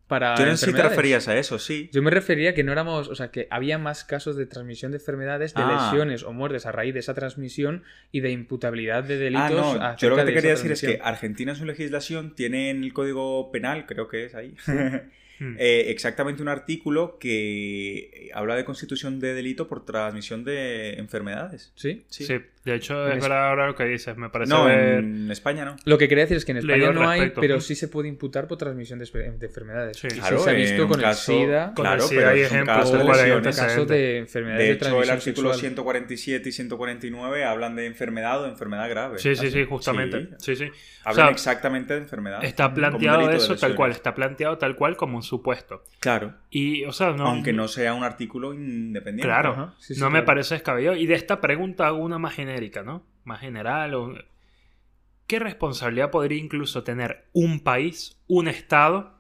Para. Yo no sé si te referías a eso, sí. Yo me refería que no éramos, o sea, que había más casos de transmisión de enfermedades, de Ah. lesiones o muertes a raíz de esa transmisión y de imputabilidad de delitos. Ah, no, yo lo que te quería decir es que. Argentina en su legislación tiene en el Código Penal, creo que es ahí, Hmm. eh, exactamente un artículo que habla de constitución de delito por transmisión de enfermedades. Sí. Sí. De hecho En es es- verdad ahora lo que dices, me parece No, ver- en España no. Lo que quería decir es que en España no hay, pero sí se puede imputar por transmisión de, de enfermedades. Sí. Y sí Claro, se ha en visto con caso- el SIDA, Con Claro, el SIDA pero hay ejemplos, caso de casos de enfermedades De de, hecho, el transmisión artículo sexual. 147 y 149 hablan de enfermedad o enfermedad grave. Sí, sí, Así. sí, justamente. Sí. Sí. Hablan sea, exactamente de enfermedad. Está planteado de eso tal cual, está planteado tal cual como un supuesto. Claro, Y, o sea, no... aunque no sea un artículo independiente. Claro, no me claro. parece descabellado. Y de esta pregunta hago una más ¿no? Más general. o- ¿Qué responsabilidad podría incluso tener un país, un Estado,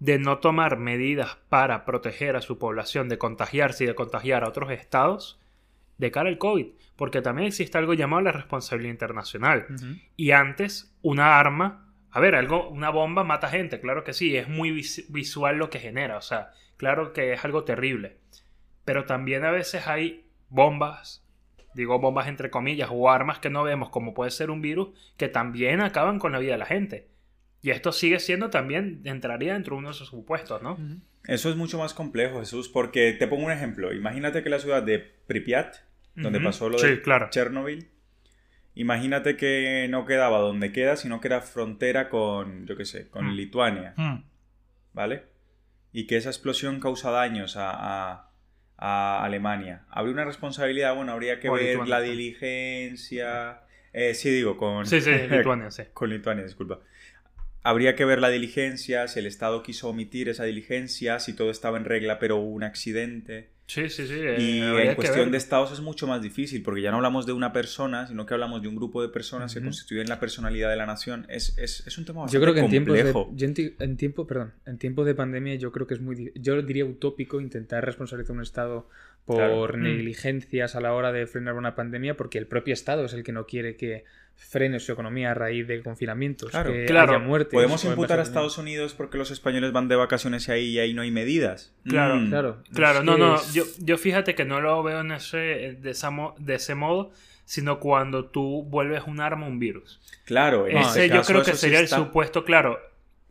de no tomar medidas para proteger a su población de contagiarse y de contagiar a otros estados de cara al COVID? Porque también existe algo llamado la responsabilidad internacional. Y antes, una arma. A ver, algo, una bomba mata gente, claro que sí, es muy vis- visual lo que genera, o sea, claro que es algo terrible. Pero también a veces hay bombas, digo bombas entre comillas, o armas que no vemos, como puede ser un virus, que también acaban con la vida de la gente. Y esto sigue siendo también, entraría dentro de uno de esos supuestos, ¿no? Eso es mucho más complejo, Jesús, porque te pongo un ejemplo. Imagínate que la ciudad de Pripyat, donde pasó lo Sí, de claro. Chernobyl, imagínate que no quedaba donde queda, sino que era frontera con, yo qué sé, con Mm. Lituania, Mm. ¿vale? Y que esa explosión causa daños a, a- a Alemania. ¿Habría una responsabilidad? Bueno, habría que O ver Lituania. la diligencia. Eh, sí, digo, con. Sí, sí, Lituania, sí. con Lituania, disculpa. Habría que ver la diligencia, si el Estado quiso omitir esa diligencia, si todo estaba en regla, pero hubo un accidente. Sí, sí, sí. eh, Y en que cuestión de estados es mucho más difícil, porque ya no hablamos de una persona, sino que hablamos de un grupo de personas que Ujú. constituyen la personalidad de la nación. Es, es, es un tema bastante Yo creo que en tiempos, de, complejo. yo en, ti- en tiempo, perdón, en tiempos de pandemia yo creo que es muy, yo diría utópico intentar responsabilizar a un Estado por Claro. Mm. negligencias a la hora de frenar una pandemia porque el propio Estado es el que no quiere que frene su economía a raíz de confinamientos, Claro. que Claro. haya muertes. ¿Podemos imputar a. Estados Unidos porque los españoles van de vacaciones ahí y ahí no hay medidas? Claro, Mm. Claro, Claro, no, no, yo, yo fíjate que no lo veo en ese, de, esa mo- de ese modo, sino cuando tú vuelves un arma un virus. Claro, en Ese este yo caso creo que sí sería el supuesto, claro.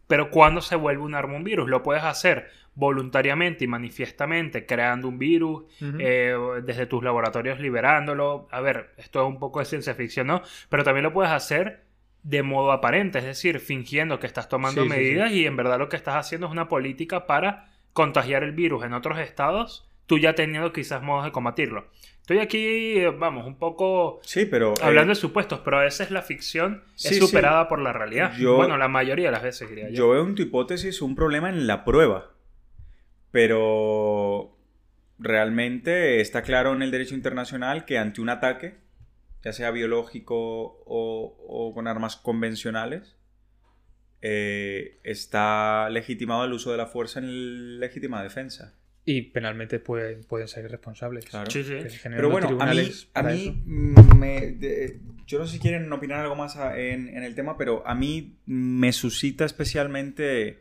Pero cuando se vuelve un arma un virus, lo puedes hacer voluntariamente y manifiestamente, creando un virus, eh, desde tus laboratorios liberándolo. A ver, esto es un poco de ciencia ficción, ¿no? Pero también lo puedes hacer de modo aparente, es decir, fingiendo que estás tomando Sí, sí, sí. medidas y en verdad lo que estás haciendo es una política para contagiar el virus en otros estados, tú ya teniendo quizás modos de combatirlo. Estoy aquí, eh, vamos, un poco Sí, pero... eh, hablando de supuestos, pero a veces la ficción es superada por la realidad. Yo- bueno, la mayoría de las veces diría yo. Yo veo en tu hipótesis un problema en la prueba, pero realmente está claro en el derecho internacional que ante un ataque, ya sea biológico o, o con armas convencionales, eh, está legitimado el uso de la fuerza en legítima defensa. Y penalmente pueden, pueden ser responsables. Claro. Sí, sí. Pero bueno, a mí, a mí me- de- yo no sé si quieren opinar algo más a- en, en el tema, pero a mí me suscita especialmente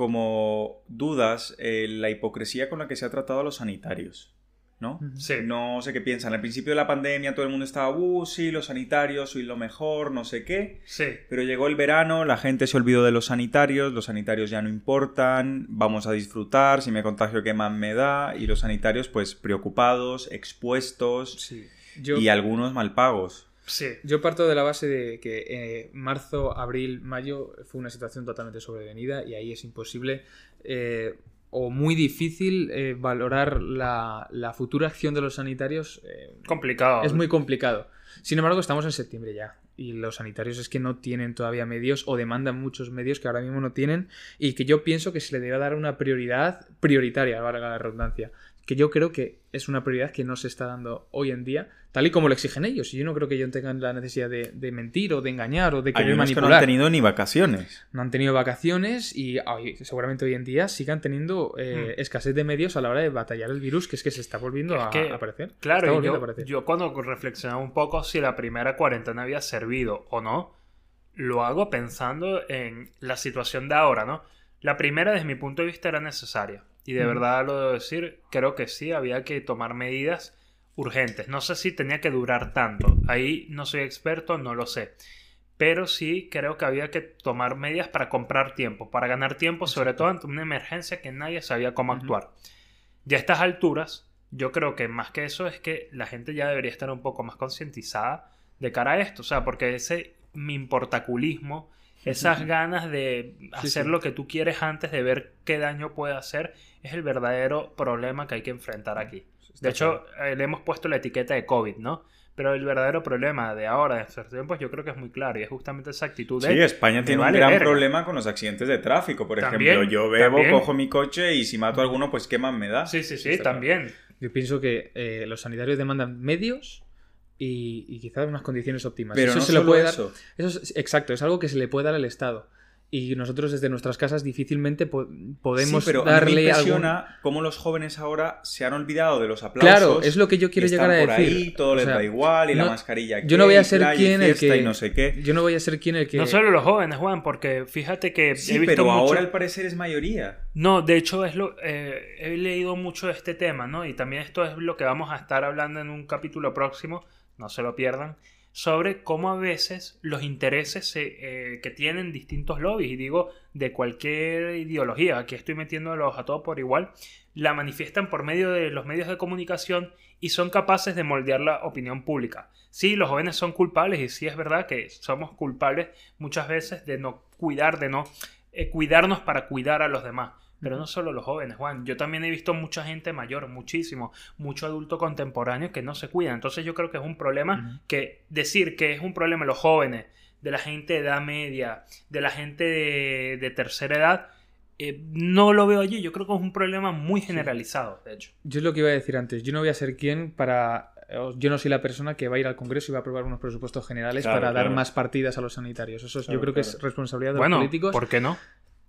como dudas eh, la hipocresía con la que se ha tratado a los sanitarios, ¿no? Sí. No sé qué piensan. Al principio de la pandemia todo el mundo estaba, uh, sí, los sanitarios, soy lo mejor, no sé qué. Sí. Pero llegó el verano, la gente se olvidó de los sanitarios, los sanitarios ya no importan, vamos a disfrutar, si me contagio qué más me da, y los sanitarios pues preocupados, expuestos Sí. Yo, y algunos mal pagos. Sí. Yo parto de la base de que eh, marzo, abril, mayo fue una situación totalmente sobrevenida y ahí es imposible eh, o muy difícil eh, valorar la, la futura acción de los sanitarios. Complicado. es muy complicado. Sin embargo, estamos en septiembre ya y los sanitarios es que no tienen todavía medios o demandan muchos medios que ahora mismo no tienen y que yo pienso que se le debe dar una prioridad prioritaria, valga la redundancia, que yo creo que es una prioridad que no se está dando hoy en día, tal y como lo exigen ellos. Y yo no creo que ellos tengan la necesidad de, de mentir o de engañar o de Hay querer unos que no manipular. han tenido ni vacaciones. No han tenido vacaciones y ay, seguramente hoy en día sigan teniendo eh, Hmm. escasez de medios a la hora de batallar el virus, que es que se está volviendo Es a, que, a aparecer. Claro, y volviendo a yo, aparecer. yo cuando reflexionaba un poco si la primera cuarentena había servido o no, lo hago pensando en la situación de ahora, ¿no? La primera, desde mi punto de vista, era necesaria. Y de verdad lo debo decir, creo que sí, había que tomar medidas urgentes. No sé si tenía que durar tanto. Ahí no soy experto, no lo sé. Pero sí creo que había que tomar medidas para comprar tiempo, para ganar tiempo, sobre todo ante una emergencia que nadie sabía cómo actuar. Ya a estas alturas, yo creo que más que eso es que la gente ya debería estar un poco más concientizada de cara a esto. O sea, porque ese mi importaculismo, esas ganas de hacer sí. lo que tú quieres antes de ver qué daño puede hacer, es el verdadero problema que hay que enfrentar aquí. De hecho, eh, le hemos puesto la etiqueta de COVID, ¿no? Pero el verdadero problema de ahora, de estos tiempos, yo creo que es muy claro y es justamente esa actitud de... Sí, España tiene vale un gran verga. problema con los accidentes de tráfico. Por También, ejemplo, yo bebo, también. cojo mi coche y si mato a alguno, pues qué más me da. Sí, sí, sí, también. Yo pienso que eh, los sanitarios demandan medios y, y quizás unas condiciones óptimas. Pero eso no se le solo puede dar. eso. Eso es, exacto, es algo que se le puede dar al Estado. Y nosotros desde nuestras casas difícilmente po- podemos sí, pero a mí me darle impresiona algún... cómo los jóvenes ahora se han olvidado de los aplausos. Claro, es lo que yo quiero están llegar a por decir. ahí, todo O les sea, da igual y la no- mascarilla yo no voy a ser quien el que- no sé qué. Yo no voy a ser quien el que... No solo los jóvenes, Juan, porque fíjate que Sí, he visto pero mucho... ahora al parecer es mayoría. No, de hecho es lo eh, he leído mucho de este tema, ¿no? Y también esto es lo que vamos a estar hablando en un capítulo próximo, no se lo pierdan, sobre cómo a veces los intereses eh, que tienen distintos lobbies, y digo de cualquier ideología, aquí estoy metiéndolos a todos por igual, la manifiestan por medio de los medios de comunicación y son capaces de moldear la opinión pública. Sí, los jóvenes son culpables y sí es verdad que somos culpables muchas veces de no cuidar, de no eh, cuidarnos para cuidar a los demás. Pero no solo los jóvenes, Juan. Yo también he visto mucha gente mayor, muchísimo, mucho adulto contemporáneo que no se cuida. Entonces yo creo que es un problema que decir que es un problema de los jóvenes, de la gente de edad media, de la gente de, tercera edad, eh, no lo veo allí. Yo creo que es un problema muy generalizado, de hecho. Yo es lo que iba a decir antes. Yo no voy a ser quien para yo no soy la persona que va a ir al Congreso y va a aprobar unos presupuestos generales para dar más partidas a los sanitarios. Eso yo creo que es responsabilidad de los políticos. ¿Por qué no?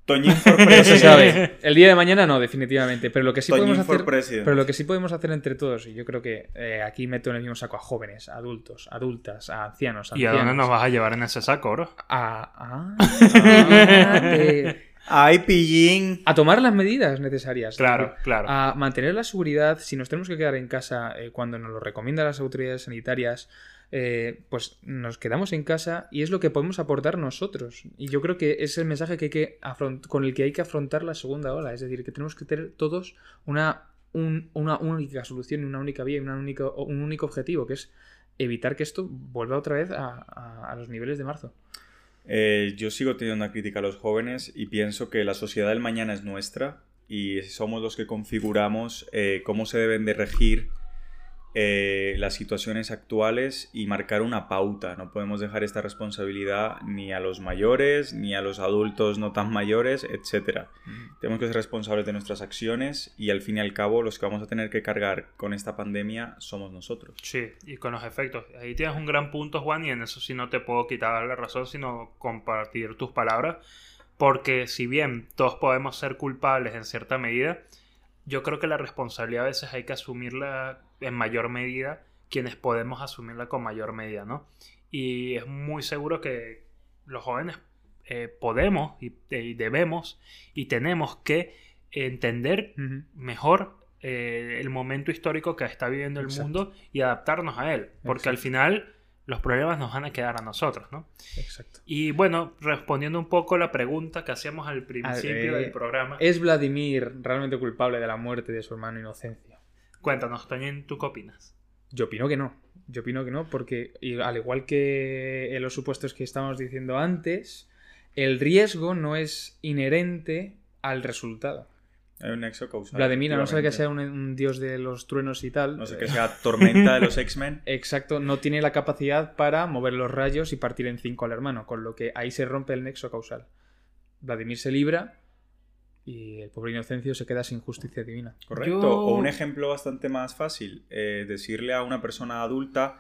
Toñín for president. sabe. El día de mañana no, definitivamente. Pero lo que sí podemos hacer. Pero lo que sí podemos hacer entre todos, y yo creo que eh, aquí meto en el mismo saco a jóvenes, adultos, adultas, a ancianos. ¿Y a dónde nos vas a llevar en ese saco, bro? A. a, Ay, pillín. A tomar las medidas necesarias. Claro, claro. A mantener la seguridad. Si nos tenemos que quedar en casa eh, cuando nos lo recomiendan las autoridades sanitarias, eh, pues nos quedamos en casa y es lo que podemos aportar nosotros. Y yo creo que es el mensaje que hay que con el que hay que afrontar la segunda ola. Es decir, que tenemos que tener todos una, una única solución, una única vía una un único objetivo, que es evitar que esto vuelva otra vez a, los niveles de marzo. Eh, yo sigo teniendo una crítica a los jóvenes y pienso que la sociedad del mañana es nuestra y somos los que configuramos eh, cómo se deben de regir eh, las situaciones actuales y marcar una pauta. No podemos dejar esta responsabilidad ni a los mayores, ni a los adultos no tan mayores, etc. Tenemos que ser responsables de nuestras acciones y al fin y al cabo los que vamos a tener que cargar con esta pandemia somos nosotros. Sí, y con los efectos. Ahí tienes un gran punto, Juan, y en eso sí no te puedo quitar la razón, sino compartir tus palabras. Porque si bien todos podemos ser culpables en cierta medida, yo creo que la responsabilidad a veces hay que asumirla en mayor medida quienes podemos asumirla con mayor medida, ¿no? Y es muy seguro que los jóvenes eh, podemos y, debemos y tenemos que entender mejor eh, el momento histórico que está viviendo el mundo y adaptarnos a él, porque al final los problemas nos van a quedar a nosotros, ¿no? Exacto. Y bueno, respondiendo un poco la pregunta que hacíamos al principio del programa. ¿Es Vladimir realmente culpable de la muerte de su hermano Inocencio? Cuéntanos, Toñín, ¿tú qué opinas? Yo opino que no. Yo opino que no, porque al igual que en los supuestos que estábamos diciendo antes, el riesgo no es inherente al resultado. Hay un nexo causal. Vladimir, no sabe que sea un, dios de los truenos y tal. No sé que sea tormenta de los X-Men. Exacto, no tiene la capacidad para mover los rayos y partir en cinco al hermano, con lo que ahí se rompe el nexo causal. Vladimir se libra y el pobre Inocencio se queda sin justicia divina. Correcto. O un ejemplo bastante más fácil, eh, decirle a una persona adulta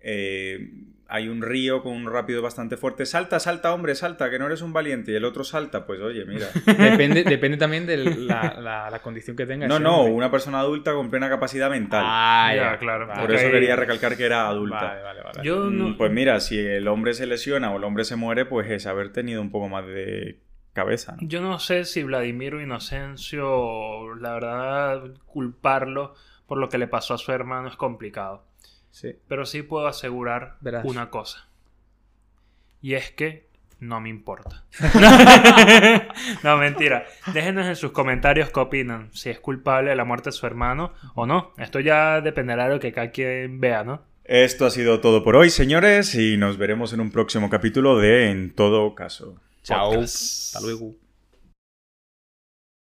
eh, hay un río con un rápido bastante fuerte. Salta, salta, hombre, salta, que no eres un valiente. Y el otro salta, pues oye, mira. depende, depende también de la, condición que tenga. No, no, una persona adulta con plena capacidad mental. Ah, ya, claro. Por eso quería recalcar que era adulta. Vale, vale, vale. Mm, pues mira, si el hombre se lesiona o el hombre se muere, pues es haber tenido un poco más de cabeza. Yo no sé si Vladimir Inocencio, la verdad, culparlo por lo que le pasó a su hermano es complicado. Pero sí puedo asegurar una cosa. Y es que no me importa. no, mentira. Déjenos en sus comentarios qué opinan. Si es culpable de la muerte de su hermano o no. Esto ya dependerá de lo que cada quien vea, ¿no? Esto ha sido todo por hoy, señores, y nos veremos en un próximo capítulo de En todo caso. Chao. Hasta luego.